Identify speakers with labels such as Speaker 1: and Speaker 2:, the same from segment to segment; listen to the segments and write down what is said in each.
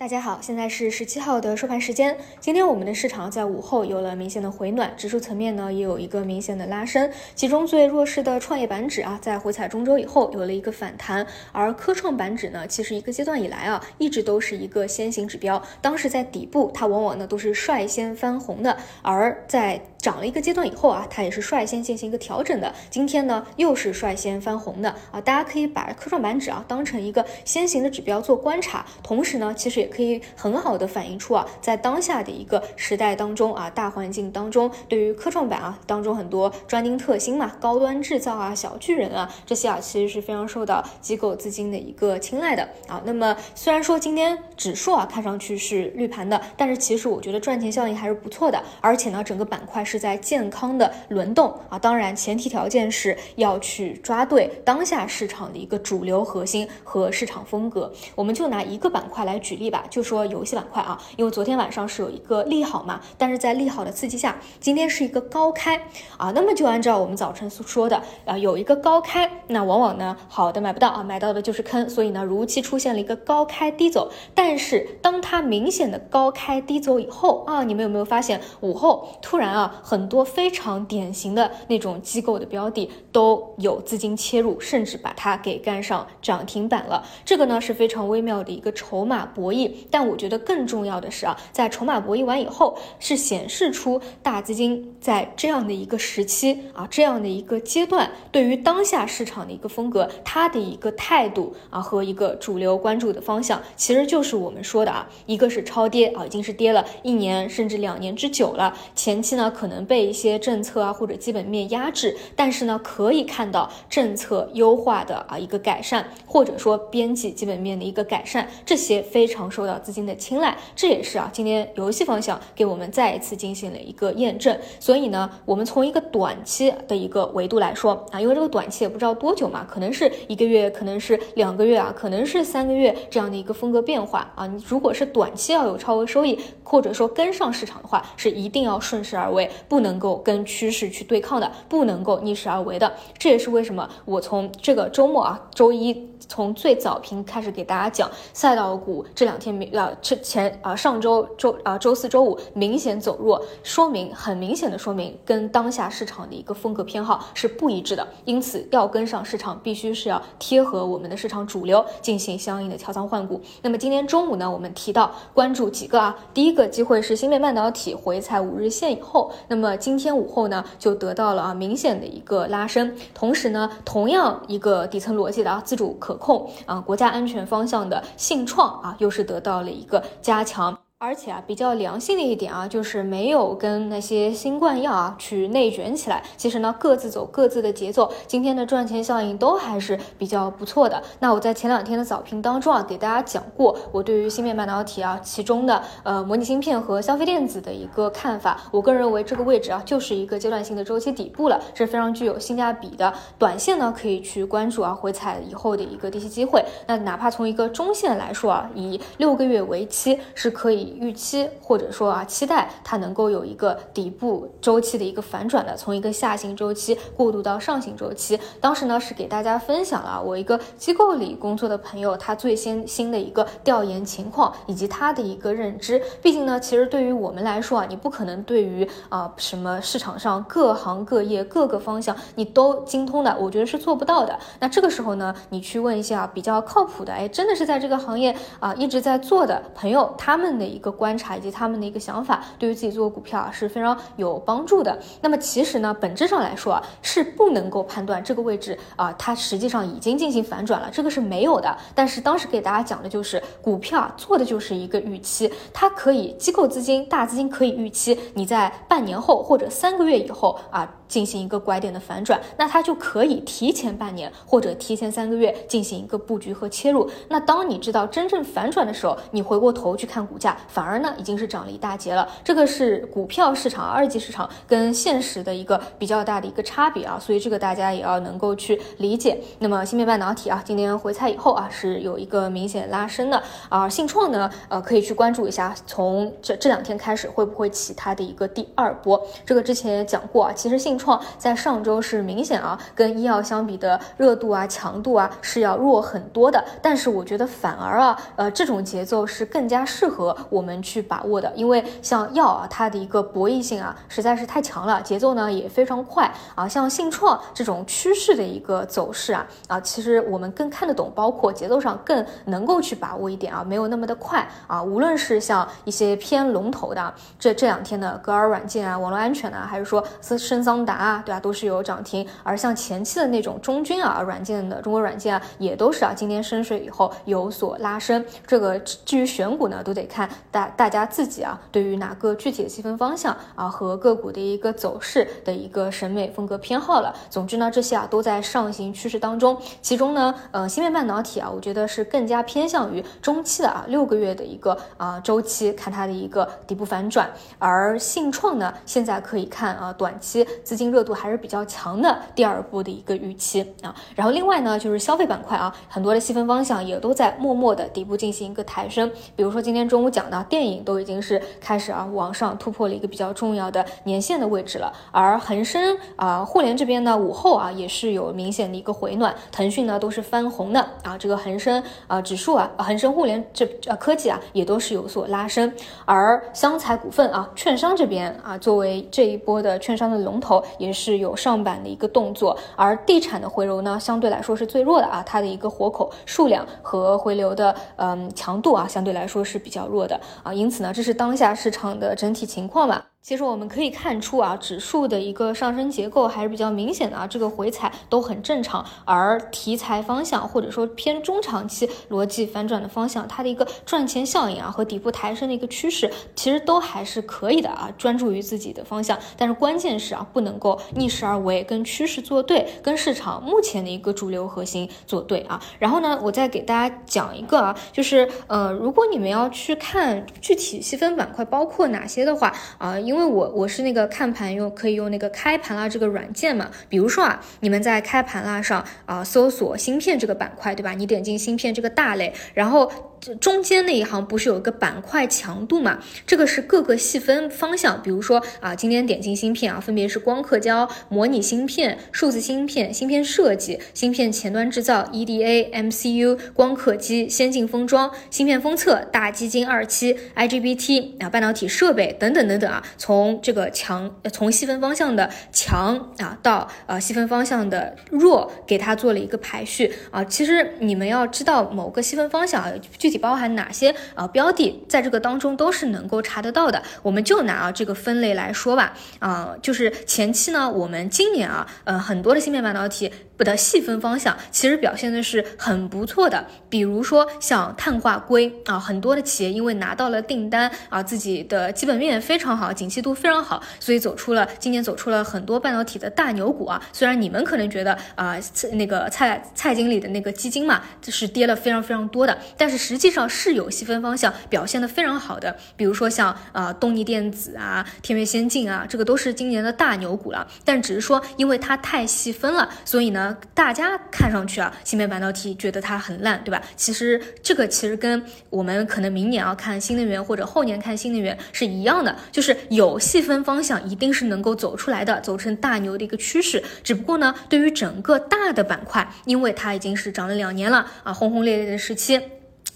Speaker 1: 大家好，现在是十七号的收盘时间。今天我们的市场在午后有了明显的回暖，指数层面呢也有一个明显的拉升。其中最弱势的创业板指啊，在回踩中周以后有了一个反弹，而科创板指呢，其实一个阶段以来啊，一直都是一个先行指标。当时在底部，它往往呢都是率先翻红的，而在涨了一个阶段以后啊，它也是率先进行一个调整的。今天呢，又是率先翻红的啊，大家可以把科创板指啊当成一个先行的指标做观察，同时呢，其实也。可以很好的反映出啊，在当下的一个时代当中啊，大环境当中，对于科创板啊当中很多专精特新嘛，高端制造啊，小巨人啊，这些啊其实是非常受到机构资金的一个青睐的啊。那么虽然说今天指数啊看上去是绿盘的，但是其实我觉得赚钱效应还是不错的，而且呢整个板块是在健康的轮动啊。当然前提条件是要去抓对当下市场的一个主流核心和市场风格。我们就拿一个板块来举例吧。就说游戏板块啊，因为昨天晚上是有一个利好嘛，但是在利好的刺激下，今天是一个高开啊，那么就按照我们早晨所说的啊，有一个高开，那往往呢好的买不到啊，买到的就是坑，所以呢如期出现了一个高开低走，但是当它明显的高开低走以后啊，你们有没有发现午后突然啊，很多非常典型的那种机构的标的都有资金切入，甚至把它给干上涨停板了，这个呢是非常微妙的一个筹码博弈。但我觉得更重要的是啊，在筹码博弈完以后，是显示出大资金在这样的一个时期啊，这样的一个阶段，对于当下市场的一个风格，它的一个态度啊，和一个主流关注的方向，其实就是我们说的啊，一个是超跌啊，已经是跌了一年甚至两年之久了，前期呢可能被一些政策啊或者基本面压制，但是呢可以看到政策优化的啊一个改善，或者说边际基本面的一个改善，这些非常受到。资金的青睐，这也是啊，今天游戏方向给我们再一次进行了一个验证。所以呢，我们从一个短期的一个维度来说啊，因为这个短期也不知道多久嘛，可能是一个月，可能是两个月啊，可能是三个月这样的一个风格变化啊。你如果是短期要有超额收益，或者说跟上市场的话，是一定要顺势而为，不能够跟趋势去对抗的，不能够逆势而为的。这也是为什么我从这个周末啊，周一从最早评开始给大家讲赛道股这两天明。啊，这前啊上周周啊周四周五明显走弱，说明很明显的说明跟当下市场的一个风格偏好是不一致的，因此要跟上市场，必须是要贴合我们的市场主流进行相应的调仓换股。那么今天中午呢，我们提到关注几个啊，第一个机会是芯片半导体回踩五日线以后，那么今天午后呢就得到了啊明显的一个拉升，同时呢，同样一个底层逻辑的啊自主可控啊国家安全方向的信创啊又是得到。了一个加强。而且啊，比较良性的一点啊，就是没有跟那些新冠药啊去内卷起来。其实呢，各自走各自的节奏。今天的赚钱效应都还是比较不错的。那我在前两天的早评当中啊，给大家讲过我对于芯片半导体啊，其中的呃模拟芯片和消费电子的一个看法。我个人认为这个位置啊，就是一个阶段性的周期底部了，是非常具有性价比的。短线呢，可以去关注啊回踩以后的一个低吸机会。那哪怕从一个中线来说啊，以六个月为期是可以。预期或者说啊，期待它能够有一个底部周期的一个反转的，从一个下行周期过渡到上行周期。当时呢是给大家分享了我一个机构里工作的朋友他最新新的一个调研情况以及他的一个认知。毕竟呢，其实对于我们来说啊，你不可能对于啊什么市场上各行各业各个方向你都精通的，我觉得是做不到的。那这个时候呢，你去问一下比较靠谱的，哎，真的是在这个行业啊一直在做的朋友，他们的一一个。观察以及他们的一个想法，对于自己做股票啊是非常有帮助的。那么其实呢，本质上来说啊，是不能够判断这个位置啊，它实际上已经进行反转了，这个是没有的。但是当时给大家讲的就是股票啊，做的就是一个预期，它可以机构资金、大资金可以预期你在半年后或者三个月以后啊。进行一个拐点的反转，那它就可以提前半年或者提前三个月进行一个布局和切入。那当你知道真正反转的时候，你回过头去看股价，反而呢已经是涨了一大截了。这个是股票市场二级市场跟现实的一个比较大的一个差别啊，所以这个大家也要能够去理解。那么芯片半导体啊，今天回踩以后啊是有一个明显拉升的啊，信创呢呃可以去关注一下，从这这两天开始会不会起它的一个第二波？这个之前也讲过啊，其实信。创在上周是明显啊，跟医药相比的热度啊、强度啊是要弱很多的。但是我觉得反而啊，呃，这种节奏是更加适合我们去把握的，因为像药啊，它的一个博弈性啊实在是太强了，节奏呢也非常快啊。像信创这种趋势的一个走势啊啊，其实我们更看得懂，包括节奏上更能够去把握一点啊，没有那么的快啊。无论是像一些偏龙头的，这这两天的格尔软件啊、网络安全啊，还是说深桑达啊，对吧，都是有涨停。而像前期的那种中军啊软件的中国软件啊，也都是啊今天深水以后有所拉升。这个至于选股呢，都得看大大家自己啊，对于哪个具体的细分方向啊和个股的一个走势的一个审美风格偏好了。总之呢，这些啊都在上行趋势当中。其中呢，呃，芯片半导体啊，我觉得是更加偏向于中期的啊六个月的一个啊周期，看它的一个底部反转。而信创呢，现在可以看啊短期资金热度还是比较强的第二波的一个预期啊。然后另外呢，就是消费板块啊，很多的细分方向也都在默默的底部进行一个抬升。比如说今天中午讲的电影都已经是开始啊往上突破了一个比较重要的年线的位置了。而恒生啊互联这边呢，午后啊也是有明显的一个回暖，腾讯呢都是翻红的啊。这个恒生啊指数啊，恒生互联这呃科技啊也都是有所拉升。而湘财股份啊，券商这边啊作为这一波的券商的龙头，也是有上板的一个动作。而地产的回流呢，相对来说是最弱的啊，它的一个活口数量和回流的嗯强度啊，相对来说是比较弱的啊。因此呢，这是当下市场的整体情况吧。其实我们可以看出啊，指数的一个上升结构还是比较明显的啊，这个回踩都很正常。而题材方向或者说偏中长期逻辑反转的方向，它的一个赚钱效应啊和底部抬升的一个趋势，其实都还是可以的啊。专注于自己的方向，但是关键是啊，不能够逆势而为，跟趋势作对，跟市场目前的一个主流核心作对啊。然后呢，我再给大家讲一个啊，就是呃，如果你们要去看具体细分板块包括哪些的话啊。因为我我是那个看盘用可以用那个开盘啦这个软件嘛，比如说啊，你们在开盘啦上啊搜索芯片这个板块，对吧？你点进芯片这个大类，然后。中间那一行不是有个板块强度嘛？这个是各个细分方向，比如说啊，今天点进芯片啊，分别是光刻胶、模拟芯片、数字芯片、芯片设计、芯片前端制造、EDA、MCU、光刻机、先进封装、芯片封测、大基金二期、IGBT 啊、半导体设备等等等等啊，从这个强，从细分方向的强啊到呃细分方向的弱，给它做了一个排序啊。其实你们要知道某个细分方向啊，具具体包含哪些啊标的，在这个当中都是能够查得到的。我们就拿啊这个分类来说吧，啊，就是前期呢，我们今年啊，呃，很多的芯片半导体。的细分方向其实表现的是很不错的，比如说像碳化硅啊，很多的企业因为拿到了订单啊，自己的基本面非常好，景气度非常好，所以走出了今年走出了很多半导体的大牛股啊。虽然你们可能觉得啊，那个蔡蔡经理的那个基金嘛，就是跌了非常非常多的，但是实际上是有细分方向表现的非常好的，比如说像啊动力电子啊、天越先进啊，这个都是今年的大牛股了。但只是说因为它太细分了，所以呢。大家看上去啊，芯片半导体觉得它很烂，对吧？其实这个其实跟我们可能明年要看新能源或者后年看新能源是一样的，就是有细分方向一定是能够走出来的，走成大牛的一个趋势。只不过呢，对于整个大的板块，因为它已经是涨了两年了啊，轰轰烈烈的时期，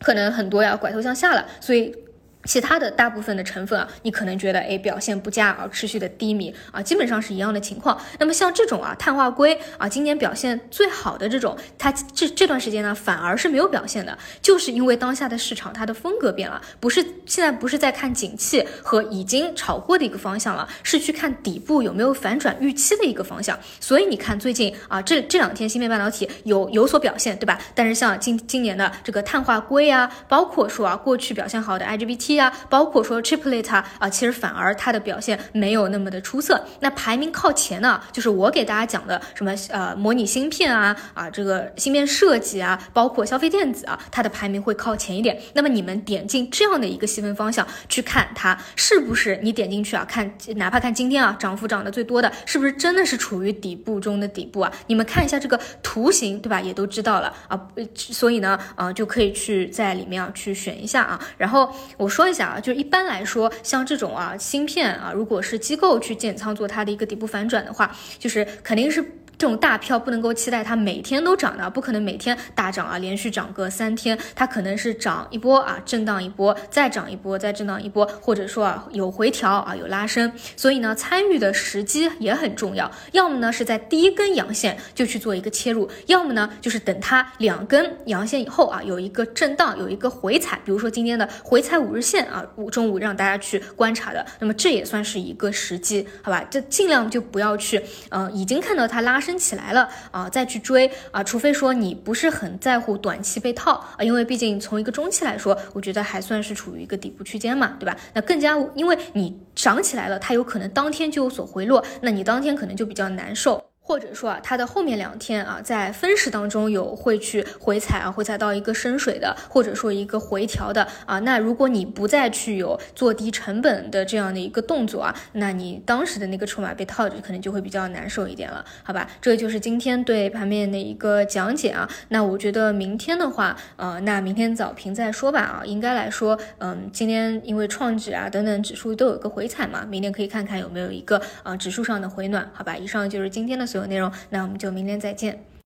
Speaker 1: 可能很多要拐头向下了，所以。其他的大部分的成分啊，你可能觉得哎表现不佳啊，持续的低迷啊，基本上是一样的情况。那么像这种啊碳化硅啊，今年表现最好的这种，它这这段时间呢反而是没有表现的，就是因为当下的市场它的风格变了，不是现在不是在看景气和已经炒过的一个方向了，是去看底部有没有反转预期的一个方向。所以你看最近啊这这两天芯片半导体有有所表现，对吧？但是像今今年的这个碳化硅啊，包括说啊过去表现好的 IGBT。啊，包括说 Chiplet 啊，啊，其实反而它的表现没有那么的出色。那排名靠前呢，就是我给大家讲的什么呃，模拟芯片啊，啊，这个芯片设计啊，包括消费电子啊，它的排名会靠前一点。那么你们点进这样的一个细分方向去看它，是不是你点进去啊，看哪怕看今天啊，涨幅涨得最多的，是不是真的是处于底部中的底部啊？你们看一下这个图形，对吧？也都知道了啊。所以呢，啊，就可以去在里面啊去选一下啊。然后我说。说一下啊，就是一般来说，像这种啊芯片啊，如果是机构去建仓做它的一个底部反转的话，就是肯定是。这种大票不能够期待它每天都涨的，不可能每天大涨啊，连续涨个三天，它可能是涨一波啊，震荡一波，再涨一波，再震荡一波，或者说啊有回调啊，有拉升。所以呢，参与的时机也很重要，要么呢是在第一根阳线就去做一个切入，要么呢就是等它两根阳线以后啊，有一个震荡，有一个回踩，比如说今天的回踩五日线啊，五中午让大家去观察的，那么这也算是一个时机，好吧？这尽量就不要去，嗯，已经看到它拉升。起来了啊，再去追啊，除非说你不是很在乎短期被套啊，因为毕竟从一个中期来说，我觉得还算是处于一个底部区间嘛，对吧？那更加因为你涨起来了，它有可能当天就有所回落，那你当天可能就比较难受。或者说啊，它的后面两天啊，在分时当中有会去回踩啊，回踩到一个深水的，或者说一个回调的啊。那如果你不再去有做低成本的这样的一个动作啊，那你当时的那个筹码被套着，可能就会比较难受一点了，好吧？这就是今天对盘面的一个讲解啊。那我觉得明天的话，呃，那明天早评再说吧啊。应该来说，嗯，今天因为创指啊等等指数都有个回踩嘛，明天可以看看有没有一个啊指数上的回暖，好吧？以上就是今天的所。有内容，那我们就明天再见。